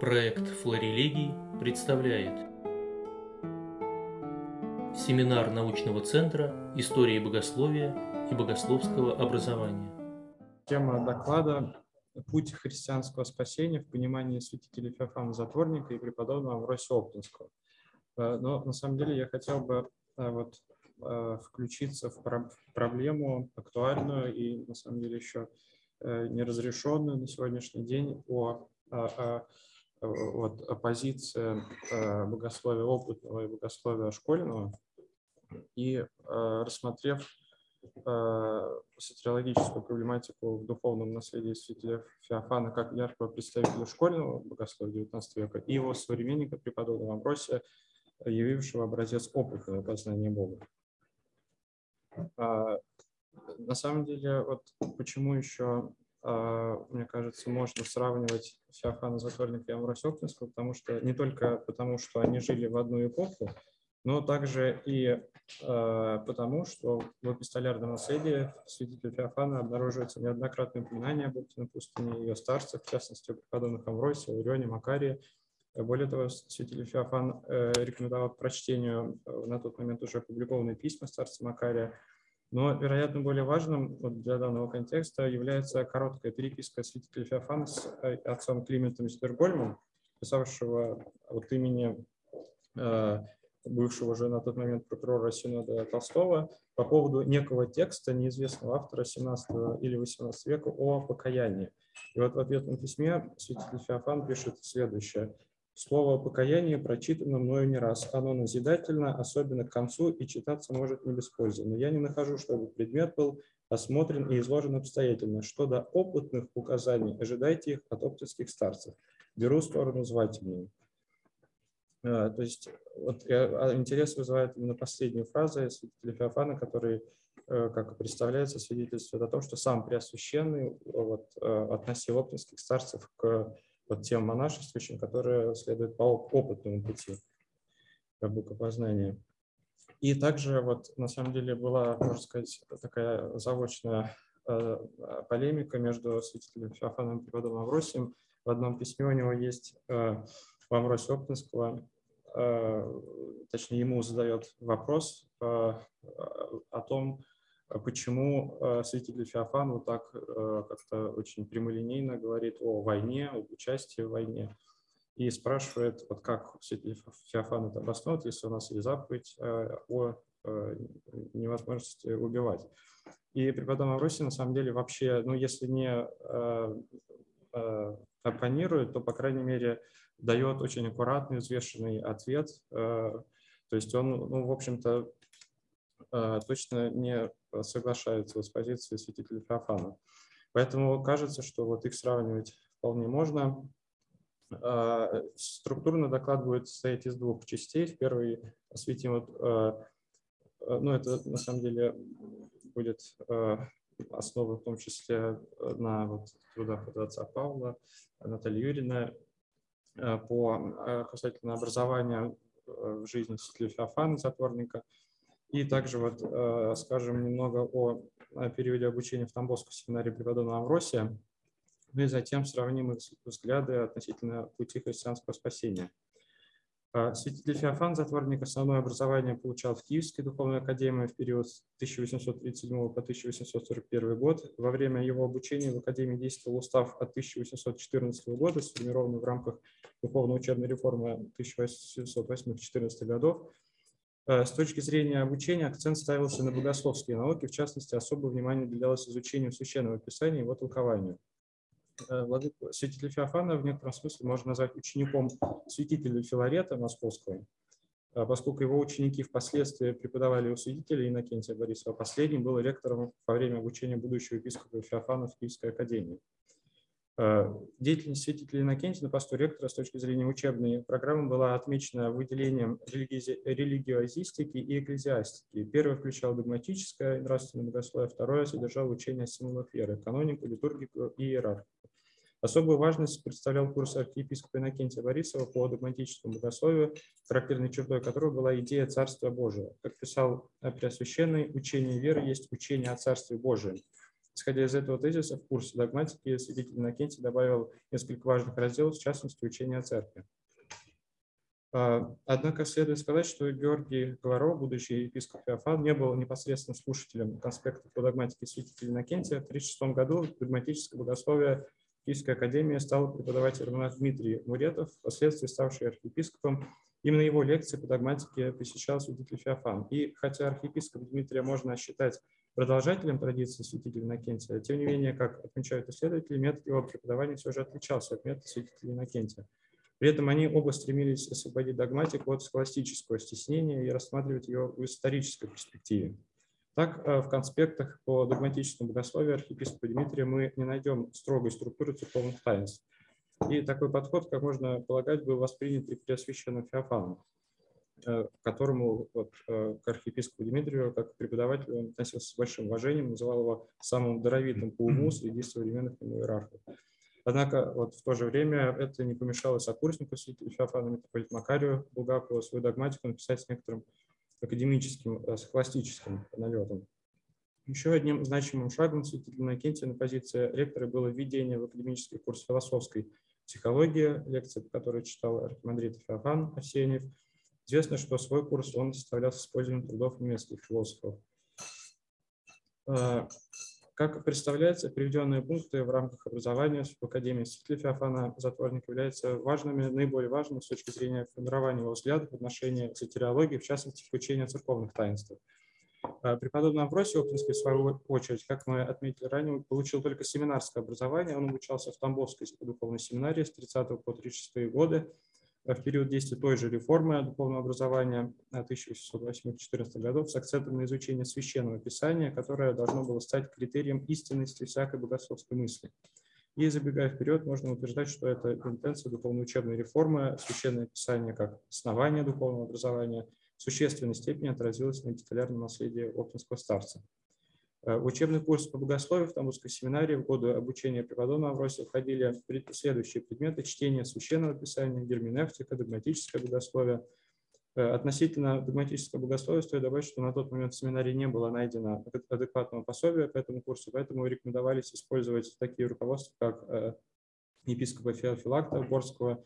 Проект «Флорелегий» представляет Семинар научного центра истории богословия и богословского образования. Тема доклада «Путь христианского спасения в понимании святителя Феофана Затворника и преподобного Амвросия Оптинского». Э, но на самом деле я хотел бы э, вот, э, включиться в проблему актуальную и на самом деле еще неразрешенную на сегодняшний день о, о, о вот, оппозиция э, богословия опытного и богословия школьного, и э, рассмотрев э, сатирологическую проблематику в духовном наследии святителя Феофана как яркого представителя школьного богословия XIX века и его современника преподобного Амбросия, явившего образец опытного познания Бога. На самом деле, вот почему еще а, мне кажется, можно сравнивать Феофана Затворника и Амвросия Оптинского, потому что не только потому, что они жили в одну эпоху, но также и э, потому, что в эпистолярном наследии святителя Феофана обнаруживается неоднократное упоминание об Оптиной пустыне ее старцах, в частности, преподобных Амвросия, Урионе, Макарии. Более того, святитель Феофан э, рекомендовал к прочтению э, на тот момент уже опубликованные письма старца Макария, но, вероятно, более важным вот для данного контекста является короткая переписка святителя Феофана с э, отцом Климентом Стергольмом, писавшего от имени э, бывшего уже на тот момент прокурора Синода Толстого по поводу некого текста неизвестного автора 17 или 18 века о покаянии. И вот в ответном письме святитель Феофан пишет следующее. Слово покаяние прочитано мною не раз. Оно назидательно, особенно к концу, и читаться может не без пользы. Но я не нахожу, чтобы предмет был осмотрен и изложен обстоятельно. Что до опытных указаний, ожидайте их от оптинских старцев. Беру сторону звательную. А, то есть вот, а, интерес вызывает именно последняя фраза святителя Феофана, который, э, как представляется, свидетельствует о том, что сам Преосвященный вот, э, относил оптинских старцев к вот тем монашествующим, которые следуют по опытному пути богопознания. И также вот на самом деле была, можно сказать, такая заочная э, полемика между святителем Феофаном и преподобным Авросием. В одном письме у него есть э, у Амвросия Оптинского, э, точнее ему задает вопрос о том, почему э, святитель Феофан вот так э, как-то очень прямолинейно говорит о войне, об участии в войне, и спрашивает, вот как святитель Феофан это обосновывает, если у нас есть заповедь э, о невозможности убивать. И преподобный Авросий на самом деле вообще, ну если не оппонирует, то, по крайней мере, дает очень аккуратный, взвешенный ответ. То есть он, ну, в общем-то, точно не соглашаются с позицией святителя Феофана. Поэтому кажется, что вот их сравнивать вполне можно. А, структурный доклад будет состоять из двух частей. В первой осветим, вот, а, а, ну это на самом деле будет основа в том числе на вот трудах от отца Павла, Натальи Юрьевны по касательно образования в жизни Феофана, затворника – и также вот э, скажем немного о, периоде обучения в Тамбовской семинарии преподобного Амвросия, ну и затем сравним их взгляды относительно пути христианского спасения. Э, святитель Феофан, затворник, основное образование получал в Киевской духовной академии в период с 1837 по 1841 год. Во время его обучения в академии действовал устав от 1814 года, сформированный в рамках духовно-учебной реформы 1808-1814 годов, с точки зрения обучения акцент ставился на богословские науки, в частности, особое внимание уделялось изучению священного писания и его толкованию. Э, Владыку святителя Феофана в некотором смысле можно назвать учеником святителя Филарета Московского, э, поскольку его ученики впоследствии преподавали у святителя Иннокентия Борисова. Последний был ректором во время обучения будущего епископа Феофана в Киевской академии. Э, деятельность святителя Иннокентия на посту ректора с точки зрения учебной программы была отмечена выделением религиозистики и экклезиастики. Первое включало догматическое нравственное богословие, второе содержало учение о символах веры, канонику, литургику и иерархию. Особую важность представлял курс архиепископа Иннокентия Борисова по догматическому богословию, характерной чертой которого была идея Царства Божия. Как писал Преосвященный, учение веры есть учение о Царстве Божием. Исходя из этого тезиса, в курсе догматики святитель Иннокентий добавил несколько важных разделов, в частности, учение о церкви. А, однако следует сказать, что Георгий Говоров, будущий епископ Феофан, не был непосредственно слушателем конспекта по догматике святителя Иннокентия. В 1936 году догматическое богословие Киевской академии стал преподавать Романов Дмитрий Муретов, впоследствии ставший архиепископом. Именно его лекции по догматике посещал святитель Феофан. И хотя архиепископ Дмитрия можно считать продолжателем традиции святителя Иннокентия, тем не менее, как отмечают исследователи, метод его преподавания все же отличался от метода святителя Иннокентия. При этом они оба стремились освободить догматику от схоластического стеснения и рассматривать ее в исторической перспективе. Так, э, в конспектах по догматическому богословию архиепископа Дмитрия мы не найдем строгой структуры церковных таинств. И такой подход, как можно полагать, был воспринят и Преосвященным Феофаном, э, к которому вот, э, к архиепископу Дмитрию, как к преподавателю, он относился с большим уважением, называл его самым даровитым по уму среди современных иерархов. Однако вот в то же время это не помешало сокурснику Феофана митрополиту Макарию Булгакову свою догматику написать с некоторым академическим, э, схоластическим налетом. Еще одним значимым шагом святителя Иннокентия на позиции ректора было введение в академический курс философской психологии, лекции, которую читал архимандрит Феофан Осенев. Известно, что свой курс он составлял с использованием трудов немецких философов. Э, как представляется, приведенные пункты в рамках образования в Академии Святителя Феофана Затворник являются важными, наиболее важными с точки зрения формирования его взглядов в отношении сатириологии, в частности, включения церковных таинств. А, преподобный Амвросий Оптинский, в свою очередь, как мы отметили ранее, получил только семинарское образование. Он обучался в Тамбовской духовной семинарии с 30 по 36 годы в период действия той же реформы духовного образования 1808-14 годов с акцентом на изучение священного писания, которое должно было стать критерием истинности всякой богословской мысли. И забегая вперед, можно утверждать, что это интенция духовно-учебной реформы, священное писание как основание духовного образования в существенной степени отразилось на титулярном наследии Оптинского старца. Э, учебный курс по богословию в Тамбовской семинарии в годы обучения преподобного Авросия входили следующие предметы чтение священного писания, герменевтика, догматическое богословие. Э, относительно догматического богословия стоит добавить, что на тот момент в семинарии не было найдено адекватного пособия по этому курсу, поэтому рекомендовались использовать такие руководства, как э, епископа Феофилакта Борского,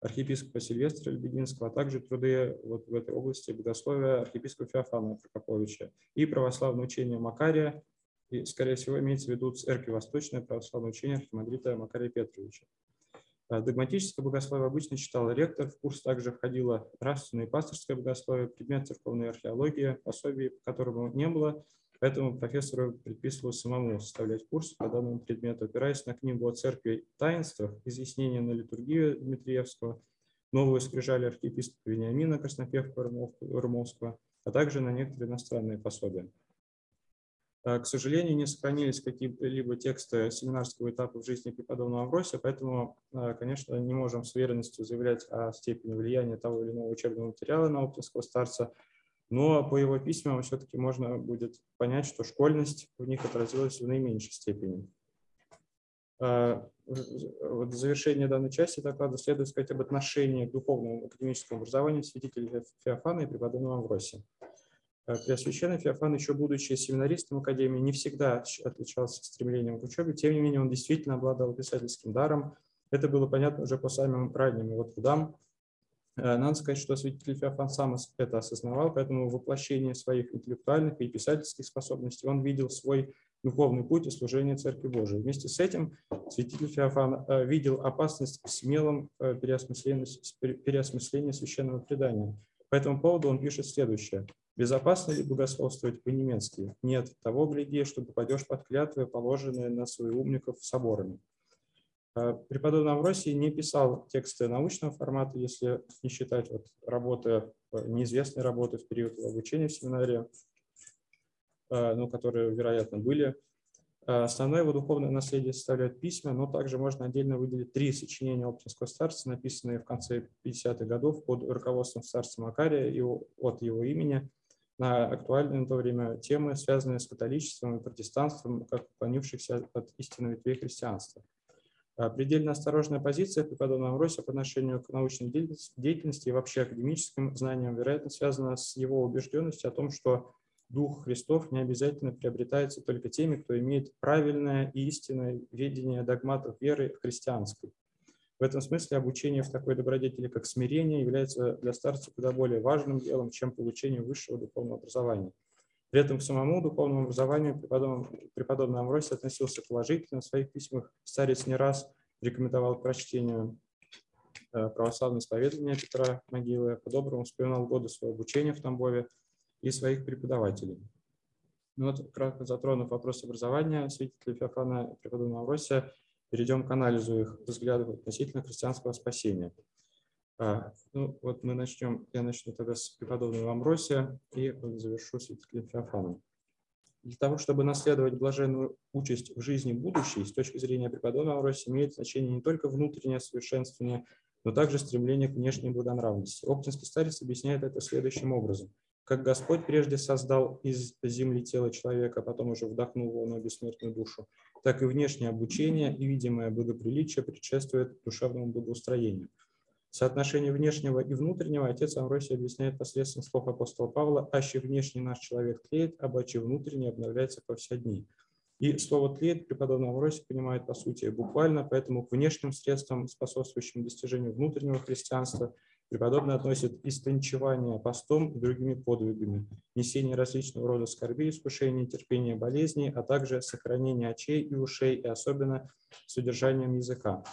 архиепископа Сильвестра Лебединского, а также труды вот в этой области богословия архиепископа Феофана Прокоповича и православное учение Макария, и, скорее всего, имеется в виду церковь Восточное православное учение архимандрита Макария Петровича. А догматическое богословие обычно читал ректор, в курс также входило нравственное и пасторское богословие, предмет церковной археологии, пособий, которому не было, Поэтому профессору предписывалось самому составлять курс по данному предмету, опираясь на книгу о церкви таинствах, изъяснение на литургию Дмитриевского, новую скрижали архиепископа Вениамина Краснопевка Румовского, а также на некоторые иностранные пособия. А, к сожалению, не сохранились какие-либо тексты семинарского этапа в жизни преподобного Амвросия, поэтому, а, конечно, не можем с уверенностью заявлять о степени влияния того или иного учебного материала на оптинского старца, но по его письмам все-таки можно будет понять, что школьность в них отразилась в наименьшей степени. А, вот в завершение данной части доклада следует сказать об отношении к духовному академическому образованию святителя Феофана и преподобного Амвросия. А, Преосвященный Феофан, еще будучи семинаристом Академии, не всегда отличался стремлением к учебе, тем не менее он действительно обладал писательским даром. Это было понятно уже по самым ранним его трудам, надо сказать, что святитель Феофан сам это осознавал, поэтому воплощение своих интеллектуальных и писательских способностей он видел свой духовный путь и служение Церкви Божией. Вместе с этим святитель Феофан э, видел опасность в смелом э, переосмыслении священного предания. По этому поводу он пишет следующее. «Безопасно ли богословствовать по-немецки? Нет, того гляди, что попадешь под клятвы, положенные на своих умников соборами. Э, преподобный Амвросий не писал тексты научного формата, если не считать вот работы, э, неизвестной работы в период обучения в семинарии, э, ну, которые, вероятно, были. Основное его духовное наследие составляют письма, но также можно отдельно выделить три сочинения Оптинского старца, написанные в конце 50-х годов под руководством старца Макария и от его имени на актуальные на то время темы, связанные с католичеством и протестанством, как уклонившихся от истинной ветвей христианства. Предельно осторожная позиция преподобного Амвросия по отношению к научной деятельности и вообще академическим знаниям, вероятно, связана с его убежденностью о том, что Дух Христов не обязательно приобретается только теми, кто имеет правильное и истинное видение догматов веры христианской. В этом смысле обучение в такой добродетели, как смирение, является для старца куда более важным делом, чем получение высшего духовного образования. При этом к самому духовному образованию преподобный, преподобный Амвросий относился положительно. В своих письмах старец не раз рекомендовал к прочтению э, православное исповедование Петра Могилы, по-доброму вспоминал годы своего обучения в Тамбове и своих преподавателей. Ну вот, кратко затронув вопрос образования святителя Феофана преподобного Амвросия, перейдем к анализу их взглядов относительно христианского спасения. А, ну, вот мы начнем, я начну тогда с преподобного Амбросия и завершу святителем Феофаном. Для того, чтобы наследовать блаженную участь в жизни будущей, с точки зрения преподобного Амбросия, имеет значение не только внутреннее совершенствование, но также стремление к внешней благонравности. Оптинский старец объясняет это следующим образом. Как Господь прежде создал из земли тело человека, а потом уже вдохнул в его бессмертную душу, так и внешнее обучение и видимое благоприличие предшествует душевному благоустроению. Соотношение внешнего и внутреннего отец Амвросий объясняет посредством слов апостола Павла «Аще внешний наш человек тлеет, а бачи внутренний обновляется по все дни». И слово «тлеет» преподобный Амвросий понимает по сути буквально, поэтому к внешним средствам, способствующим достижению внутреннего христианства, преподобный относит истончевание постом и другими подвигами, несение различного рода скорби, искушений, терпения, болезней, а также сохранение очей и ушей, и особенно содержанием языка.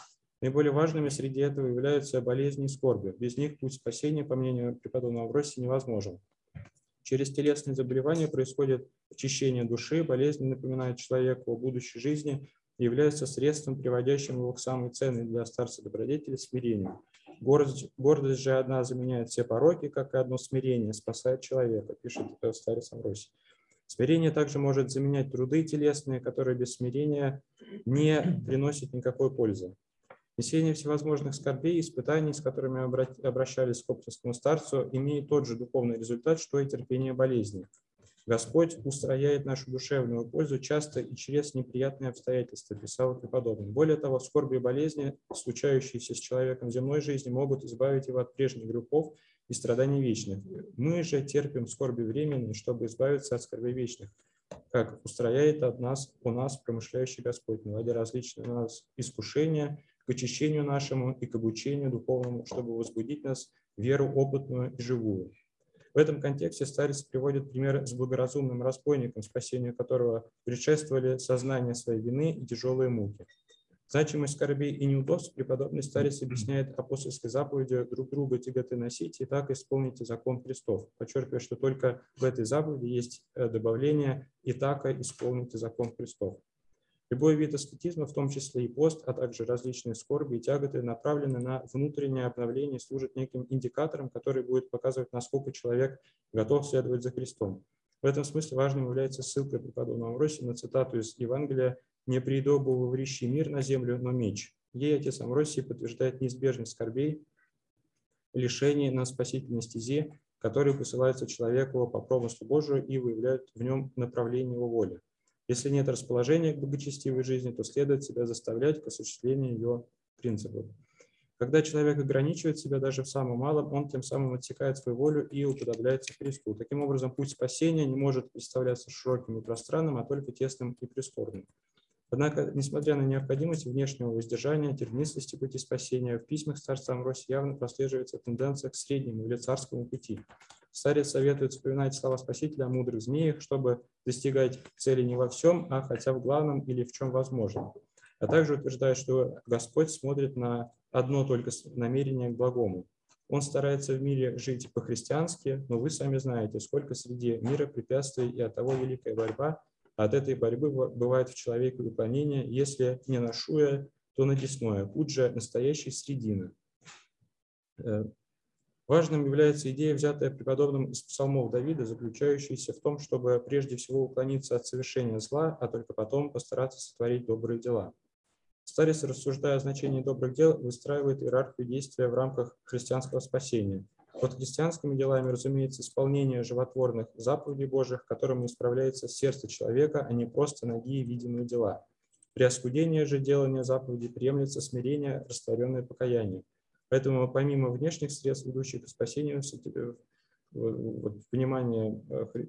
Наиболее важными среди этого являются болезни и скорби. Без них путь спасения, по мнению преподобного Авросия, невозможен. Через телесные заболевания происходит очищение души, болезни напоминают человеку о будущей жизни и являются средством, приводящим его к самой ценной для старца добродетели – смирению. Гордость, гордость же одна заменяет все пороки, как и одно смирение спасает человека, пишет старец Амвросий. Смирение также может заменять труды телесные, которые без смирения не приносят никакой пользы. Несение всевозможных скорбей и испытаний, с которыми обращались к оптинскому старцу, имеет тот же духовный результат, что и терпение болезни. Господь устрояет нашу душевную пользу часто и через неприятные обстоятельства, писал преподобный. Более того, скорби и болезни, случающиеся с человеком в земной жизни, могут избавить его от прежних грехов и страданий вечных. Мы же терпим скорби временные, чтобы избавиться от скорби вечных, как устрояет от нас, у нас промышляющий Господь, наводя различные у нас искушения, к очищению нашему и к обучению духовному, чтобы возбудить нас веру опытную и живую. В этом контексте старец приводит пример с благоразумным разбойником, спасению которого предшествовали сознание своей вины и тяжелые муки. Значимость скорбей и неудобств преподобный старец объясняет апостольской заповедью «друг друга тяготы носите, и так исполните закон Христов», подчеркивая, что только в этой заповеди есть э, добавление «и так исполните закон Христов». Любой вид аскетизма, в том числе и пост, а также различные скорби и тяготы, направлены на внутреннее обновление и служат неким индикатором, который будет показывать, насколько человек готов следовать за Христом. В этом смысле важным является ссылка преподобного Амвросия на цитату из Евангелия «Не приидо был врищий мир на землю, но меч». Ей отец Амвросий подтверждает неизбежность скорбей, лишений на спасительной стезе, которые посылаются человеку по промыслу Божию и выявляют в нем направление его воли. Если нет расположения к благочестивой жизни, то следует себя заставлять к осуществлению ее принципов. Когда человек ограничивает себя даже в самом малом, он тем самым отсекает свою волю и уподобляется Христу. Таким образом, путь спасения не может представляться широким и пространным, а только тесным и прискорбным. Однако, несмотря на необходимость внешнего воздержания, тернистости пути спасения, в письмах старца Амвросия явно прослеживается тенденция к среднему или царскому пути. Старец советует вспоминать слова Спасителя о мудрых змеях, чтобы достигать цели не во всем, а хотя в главном или в чем возможно. А также утверждает, что Господь смотрит на одно только намерение к благому. Он старается в мире жить по-христиански, но вы сами знаете, сколько среди мира препятствий и от того великая борьба. От этой борьбы бывает в человеке уклонение, если не на шуя, то на десное. Путь же настоящий средина. Э, Важным является идея, взятая преподобным из псалмов Давида, заключающаяся в том, чтобы прежде всего уклониться от совершения зла, а только потом постараться сотворить добрые дела. Старец, рассуждая о значении добрых дел, выстраивает иерархию действия в рамках христианского спасения. Под христианскими делами, разумеется, исполнение животворных заповедей Божьих, которым исправляется сердце человека, а не просто ноги и видимые дела. При оскудении же делания заповедей приемлется смирение, растворенное покаяние. Поэтому помимо внешних средств, ведущих к спасению, вот, понимание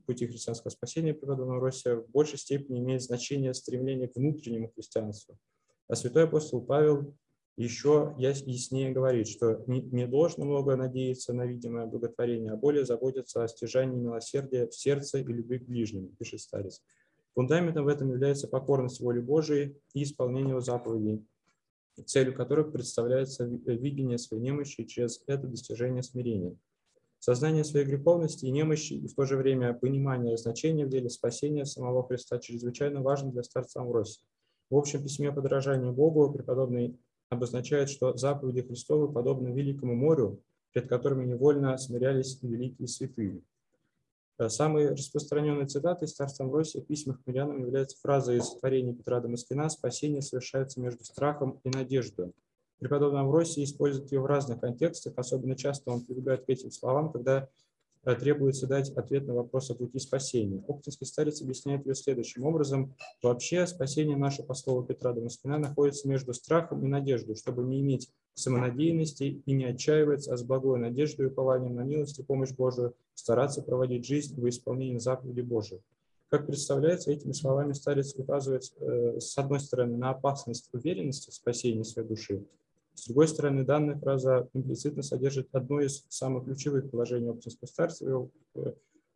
пути христианского спасения преподобного Россия в большей степени имеет значение стремление к внутреннему христианству. А святой апостол Павел еще яснее говорит, что не, должно много надеяться на видимое благотворение, а более заботиться о стяжании милосердия в сердце и любви к ближнему, пишет старец. Фундаментом в этом является покорность воле Божией и исполнение его заповедей, целью которых представляется видение своей немощи через это достижение смирения. Сознание своей греховности и немощи и в то же время понимание значения в деле спасения самого Христа чрезвычайно важно для старца Амвросия. В общем письме подражания Богу преподобный обозначает, что заповеди Христовы подобны великому морю, перед которыми невольно смирялись великие святые. Э, самой распространенной цитатой Старца Амвросия в письмах к мирянам является фраза из творения Петра Дамаскина «Спасение совершается между страхом и надеждой». Преподобный Амвросий использует ее в разных контекстах, особенно часто он прибегает к этим словам, когда требуется дать ответ на вопрос о пути спасения. Оптинский старец объясняет ее следующим образом. Вообще спасение наше, по слову Петра Дамаскина, находится между страхом и надеждой, чтобы не иметь самонадеянности и не отчаиваться, а с благой надеждой и упованием на милость и помощь Божию стараться проводить жизнь в исполнении заповеди Божией. Как представляется, этими словами старец указывает, э, с одной стороны, на опасность уверенности в спасении своей души, с другой стороны, данная фраза имплицитно содержит одно из самых ключевых положений оптинского старца. Э,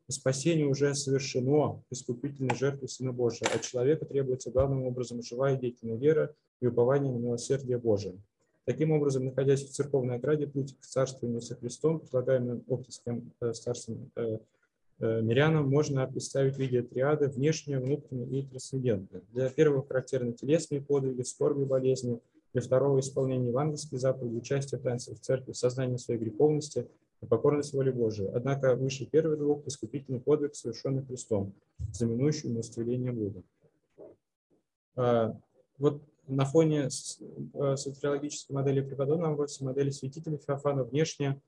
спасение уже совершено искупительной жертвой Сына Божия, а человека требуется главным образом живая и деятельная вера и упование на милосердие Божие. Таким образом, находясь в церковной ограде, путь к царствованию со Христом, предлагаемым оптинским э, старцем э, мирянам, можно представить в виде триады внешнее, внутреннее и трансцендентное. Для первого характерны телесные подвиги, скорби, болезни – для второго исполнения евангельской заповеди, участия в таинстве в церкви, сознание своей греховности и покорность воле Божией. Однако выше первых двух искупительный подвиг, совершенный Христом, знаменующий умилостивление Бога. А, вот на фоне а, сотериологической модели преподобного Амвросия, модели святителя Феофана внешне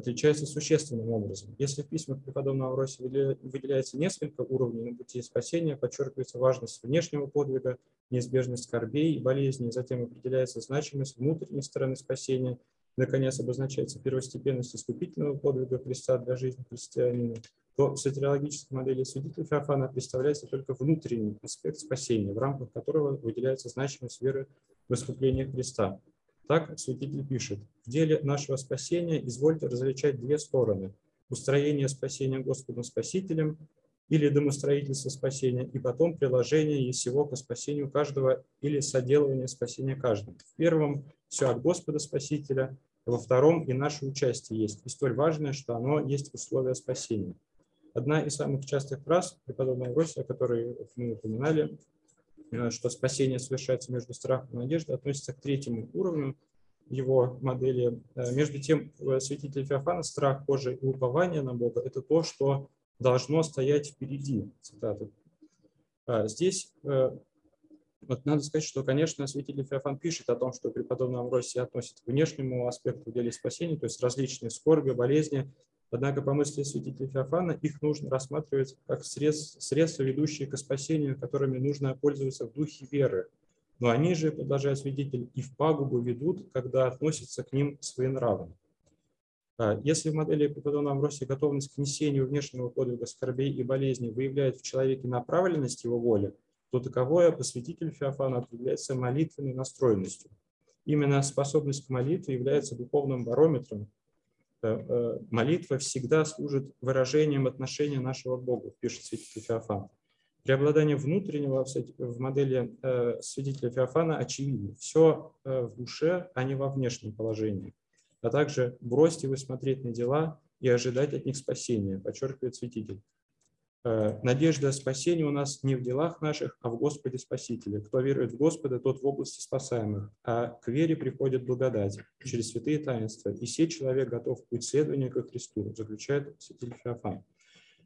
отличается существенным образом. Если в письмах преподобного Амвросия выделяется несколько уровней на пути спасения, подчеркивается важность внешнего подвига, неизбежность скорбей и болезней, затем определяется значимость внутренней стороны спасения, наконец обозначается первостепенность искупительного подвига Христа для жизни христианина, то в сатирологической модели свидетеля Феофана представляется только внутренний аспект спасения, в рамках которого выделяется значимость веры в искупление Христа. Так святитель пишет, в деле нашего спасения извольте различать две стороны. Устроение спасения Господом Спасителем или домостроительство спасения, и потом приложение всего к спасению каждого или соделывание спасения каждого. В первом все от Господа Спасителя, во втором и наше участие есть, и столь важное, что оно есть условие спасения. Одна из самых частых фраз преподобного Россия, которые мы упоминали, что спасение совершается между страхом и надеждой, относится к третьему уровню его модели. Э, между тем, святитель Феофана страх Божий и упование на Бога – это то, что должно стоять впереди. Цитата. А здесь э, вот надо сказать, что, конечно, святитель Феофан пишет о том, что преподобный Амвросий относит к внешнему аспекту деле спасения, то есть различные скорби, болезни, Однако, по мысли святителя Феофана, их нужно рассматривать как средства, средства, ведущие к спасению, которыми нужно пользоваться в духе веры. Но они же, продолжает свидетель, и в пагубу ведут, когда относятся к ним своенравно. А, если в модели преподобного Амвросия готовность к несению внешнего подвига скорбей и болезней выявляет в человеке направленность его воли, то таковое по святителю Феофана определяется молитвенной настроенностью. Именно способность к молитве является духовным барометром, молитва всегда служит выражением отношения нашего к Богу, пишет святитель Феофан. Преобладание внутреннего в модели э, свидетеля Феофана очевидно. Все в душе, а не во внешнем положении. А также бросьте вы смотреть на дела и ожидать от них спасения, подчеркивает святитель. Э, надежда спасения у нас не в делах наших, а в Господе Спасителе. Кто верует в Господа, тот в области спасаемых, а к вере приходит благодать через святые таинства. И сей человек готов к путь следования ко Христу, заключает святитель Феофан.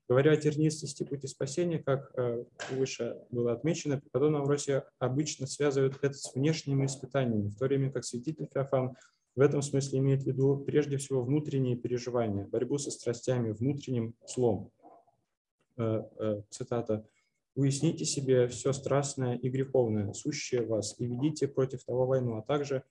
Говоря о тернистости пути спасения, как э, выше было отмечено, преподобный Амвросия обычно связывает это с внешними испытаниями, в то время как святитель Феофан в этом смысле имеет в виду прежде всего внутренние переживания, борьбу со страстями, внутренним злом. Э, э, цитата, «Уясните себе все страстное и греховное, сущее вас, и ведите против того войну, а также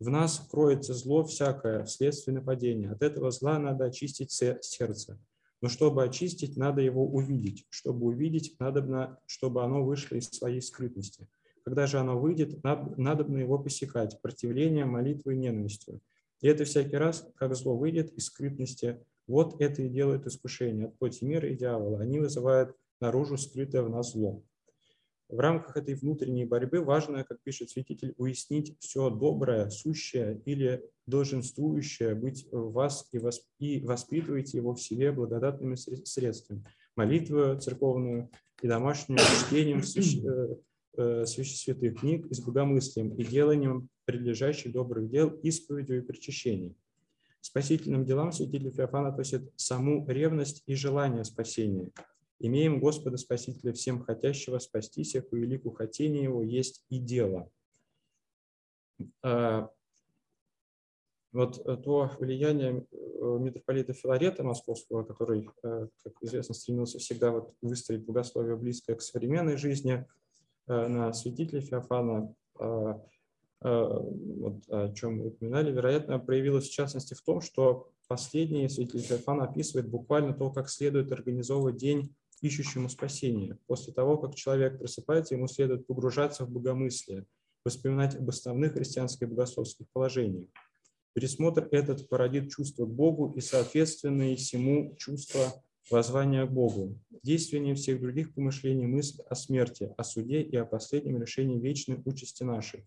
в нас кроется зло всякое вследствие нападения. От этого зла надо очистить сердце. Но чтобы очистить, надо его увидеть. Чтобы увидеть, надо, чтобы оно вышло из своей скрытности. Когда же оно выйдет, надо его посекать противлением, молитвой и ненавистью. И это всякий раз, как зло выйдет из скрытности, вот это и делает искушение от плоти мира и дьявола. Они вызывают наружу скрытое в нас зло. В рамках этой внутренней борьбы важно, как пишет святитель, уяснить все доброе, сущее или долженствующее быть в вас и, восп... и воспитывайте его в себе благодатными средствами. Молитву церковную и домашнюю чтением свящ... Э, э, святых книг и с богомыслием и деланием прилежащих добрых дел, исповедью и причащением. Спасительным делам святитель Феофан относит саму ревность и желание спасения – Имеем Господа Спасителя всем хотящего спастись, по велику хотения его есть и дело. А, вот то влияние э, митрополита Филарета Московского, который, э, как известно, стремился всегда вот выстроить богословие близкое к современной жизни, э, на святителя Феофана, а, вот о чем мы упоминали, вероятно, проявилось в частности в том, что последний святитель Феофан описывает буквально то, как следует организовывать день ищущему спасения. После того, как человек просыпается, ему следует погружаться в богомыслие, воспоминать об основных христианских богословских положениях. Пересмотр этот породит чувство к Богу и соответственное всему чувство воззвания к Богу. Действие всех других помышлений мысль о смерти, о суде и о последнем решении вечной участи нашей.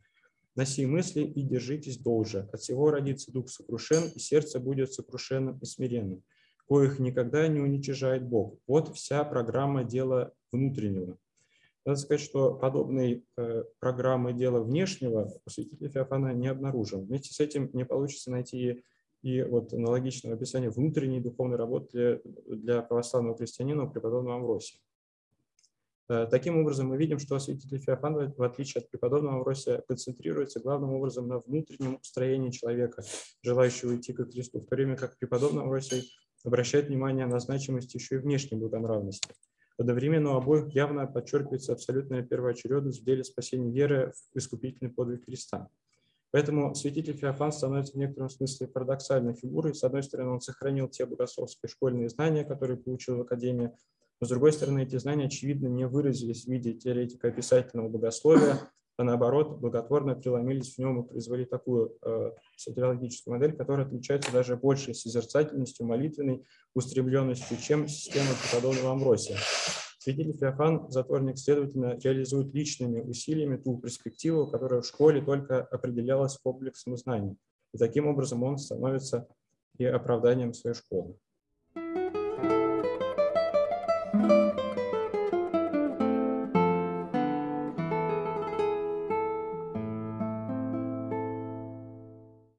Носи мысли и держитесь долже. От всего родится дух сокрушен, и сердце будет сокрушенным и смиренным коих никогда не уничижает Бог. Вот вся программа дела внутреннего. Надо сказать, что подобной э, программы дела внешнего святитель Феофана не обнаружил. Вместе с этим не получится найти и вот аналогичного описания внутренней духовной работы для, для православного христианина у преподобного Амвросия. Э, таким образом, мы видим, что святитель Феофан, в отличие от преподобного Амвросия, концентрируется главным образом на внутреннем устроении человека, желающего идти к Христу, в то время как преподобный Амвросий обращает внимание на значимость еще и внешней благонравности. Одновременно у обоих явно подчеркивается абсолютная первоочередность в деле спасения веры в искупительный подвиг Христа. Поэтому святитель Феофан становится в некотором смысле парадоксальной фигурой. С одной стороны, он сохранил те богословские школьные знания, которые получил в Академии, но с другой стороны, эти знания, очевидно, не выразились в виде теоретика описательного богословия, а наоборот благотворно преломились в нем и произвели такую э, сатирологическую модель, которая отличается даже большей созерцательностью, молитвенной устремленностью, чем система преподобного Амбросия. Святитель Феофан, затворник, следовательно, реализует личными усилиями ту перспективу, которая в школе только определялась комплексом знаний. И таким образом он становится и оправданием своей школы.